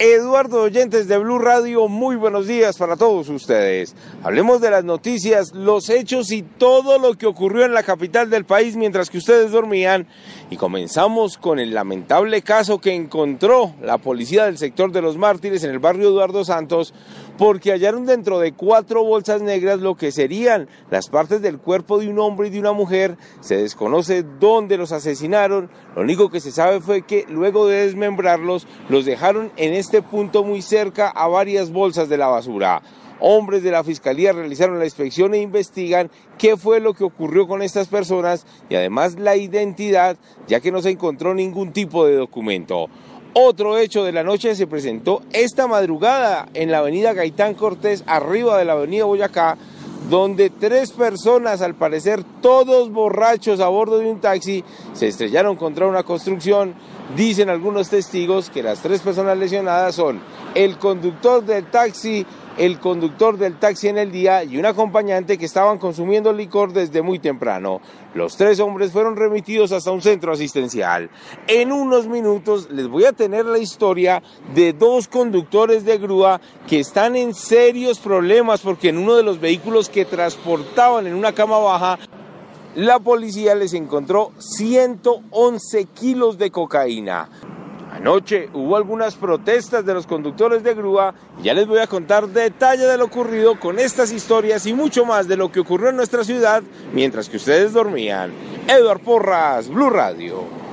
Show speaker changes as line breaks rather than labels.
Eduardo Oyentes de Blue Radio, muy buenos días para todos ustedes. Hablemos de las noticias, los hechos y todo lo que ocurrió en la capital del país mientras que ustedes dormían. Y comenzamos con el lamentable caso que encontró la policía del sector de los mártires en el barrio Eduardo Santos, porque hallaron dentro de cuatro bolsas negras lo que serían las partes del cuerpo de un hombre y de una mujer. Se desconoce dónde los asesinaron. Lo único que se sabe fue que luego de desmembrarlos, los dejaron en este punto muy cerca a varias bolsas de la basura. Hombres de la Fiscalía realizaron la inspección e investigan qué fue lo que ocurrió con estas personas y además la identidad, ya que no se encontró ningún tipo de documento. Otro hecho de la noche se presentó esta madrugada en la avenida Gaitán Cortés, arriba de la avenida Boyacá, donde tres personas, al parecer todos borrachos a bordo de un taxi, se estrellaron contra una construcción. Dicen algunos testigos que las tres personas lesionadas son el conductor del taxi, el conductor del taxi en el día y un acompañante que estaban consumiendo licor desde muy temprano. Los tres hombres fueron remitidos hasta un centro asistencial. En unos minutos les voy a tener la historia de dos conductores de grúa que están en serios problemas porque en uno de los vehículos que transportaban en una cama baja la policía les encontró 111 kilos de cocaína. Anoche hubo algunas protestas de los conductores de grúa y ya les voy a contar detalle de lo ocurrido con estas historias y mucho más de lo que ocurrió en nuestra ciudad mientras que ustedes dormían. Eduard Porras, Blue Radio.